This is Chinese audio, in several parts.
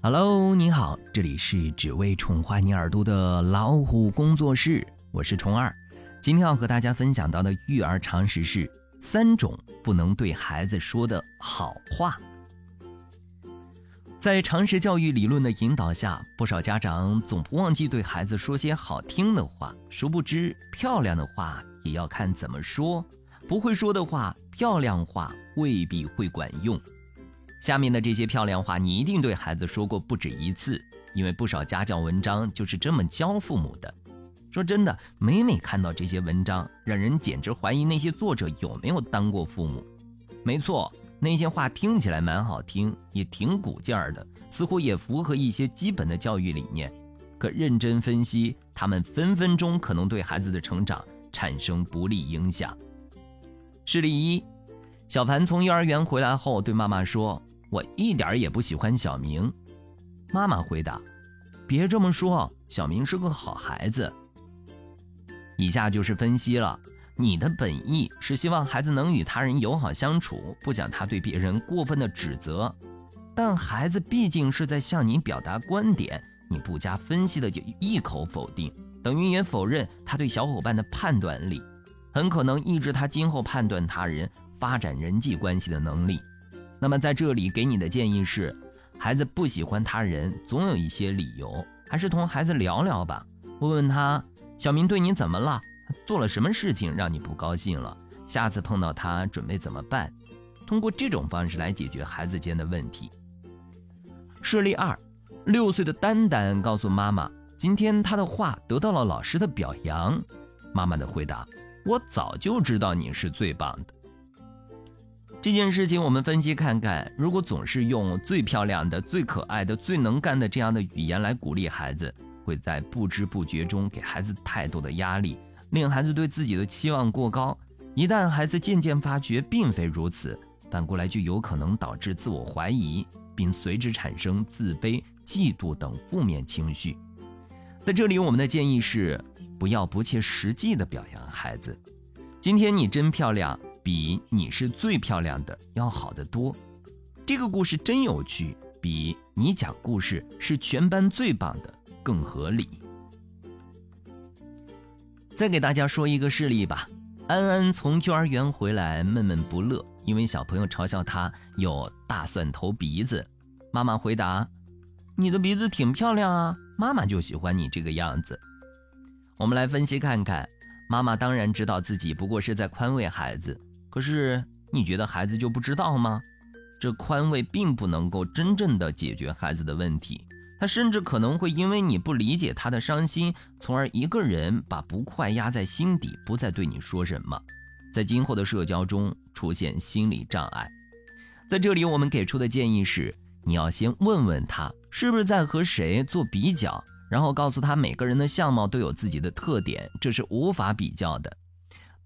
Hello，你好，这里是只为宠坏你耳朵的老虎工作室，我是虫儿。今天要和大家分享到的育儿常识是三种不能对孩子说的好话。在常识教育理论的引导下，不少家长总不忘记对孩子说些好听的话。殊不知，漂亮的话也要看怎么说，不会说的话，漂亮话未必会管用。下面的这些漂亮话，你一定对孩子说过不止一次，因为不少家教文章就是这么教父母的。说真的，每每看到这些文章，让人简直怀疑那些作者有没有当过父母。没错，那些话听起来蛮好听，也挺鼓劲儿的，似乎也符合一些基本的教育理念。可认真分析，他们分分钟可能对孩子的成长产生不利影响。事例一：小凡从幼儿园回来后，对妈妈说。我一点也不喜欢小明，妈妈回答：“别这么说，小明是个好孩子。”以下就是分析了，你的本意是希望孩子能与他人友好相处，不想他对别人过分的指责。但孩子毕竟是在向你表达观点，你不加分析的就一口否定，等于也否认他对小伙伴的判断力，很可能抑制他今后判断他人、发展人际关系的能力。那么在这里给你的建议是，孩子不喜欢他人，总有一些理由，还是同孩子聊聊吧，问问他，小明对你怎么了？做了什么事情让你不高兴了？下次碰到他准备怎么办？通过这种方式来解决孩子间的问题。事例二，六岁的丹丹告诉妈妈，今天他的话得到了老师的表扬。妈妈的回答：我早就知道你是最棒的。这件事情我们分析看看，如果总是用最漂亮的、最可爱的、最能干的这样的语言来鼓励孩子，会在不知不觉中给孩子太多的压力，令孩子对自己的期望过高。一旦孩子渐渐发觉并非如此，反过来就有可能导致自我怀疑，并随之产生自卑、嫉妒等负面情绪。在这里，我们的建议是不要不切实际的表扬孩子。今天你真漂亮。比你是最漂亮的要好得多，这个故事真有趣，比你讲故事是全班最棒的更合理。再给大家说一个事例吧。安安从幼儿园回来闷闷不乐，因为小朋友嘲笑他有大蒜头鼻子。妈妈回答：“你的鼻子挺漂亮啊，妈妈就喜欢你这个样子。”我们来分析看看，妈妈当然知道自己不过是在宽慰孩子。可是你觉得孩子就不知道吗？这宽慰并不能够真正的解决孩子的问题，他甚至可能会因为你不理解他的伤心，从而一个人把不快压在心底，不再对你说什么，在今后的社交中出现心理障碍。在这里，我们给出的建议是：你要先问问他是不是在和谁做比较，然后告诉他每个人的相貌都有自己的特点，这是无法比较的。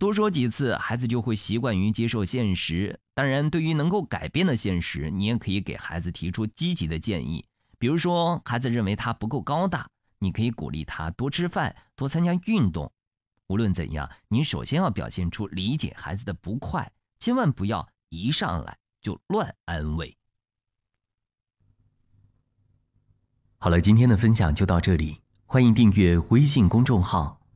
多说几次，孩子就会习惯于接受现实。当然，对于能够改变的现实，你也可以给孩子提出积极的建议。比如说，孩子认为他不够高大，你可以鼓励他多吃饭、多参加运动。无论怎样，你首先要表现出理解孩子的不快，千万不要一上来就乱安慰。好了，今天的分享就到这里，欢迎订阅微信公众号。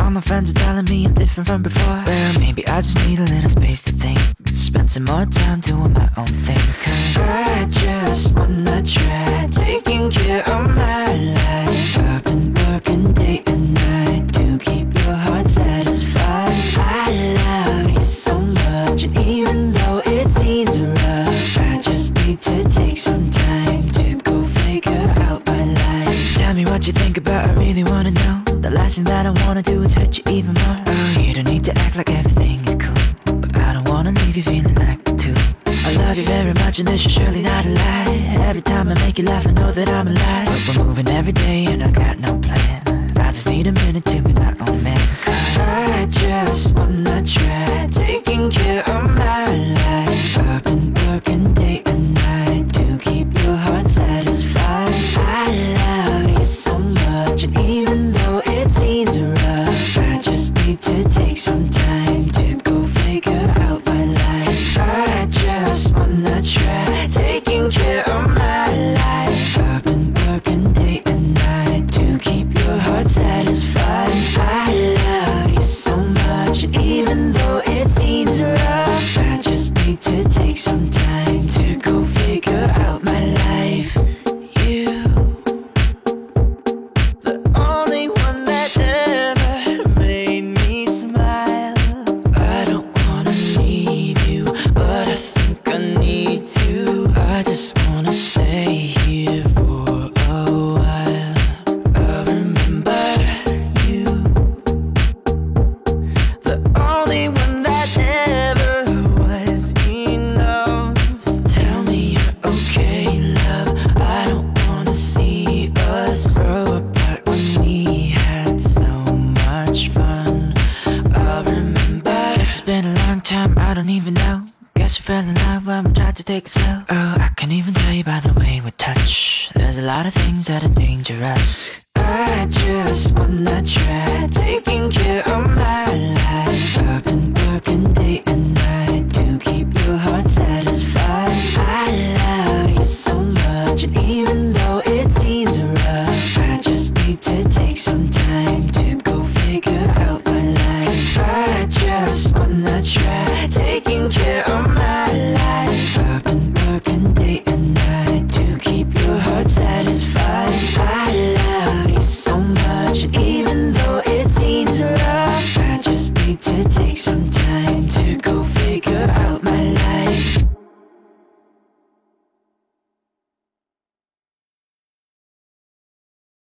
All my friends are telling me I'm different from before. Well, maybe I just need a little space to think. Spend some more time doing my own things. Cause I just wanna try Taking care of my life Last thing that I wanna do is hurt you even more. Oh, you don't need to act like everything is cool. But I don't wanna leave you feeling like the two. I love you very much and this is surely not a lie. Every time I make you laugh, I know that I'm alive. But we're moving every day and I got no plan. I just need a minute to be my own man. I just wanna try taking care of time, I don't even know. Guess you fell in love when I'm trying to take it slow. Oh, I can't even tell you by the way we touch. There's a lot of things that are dangerous. I just wanna try taking care of my life. Just wanna try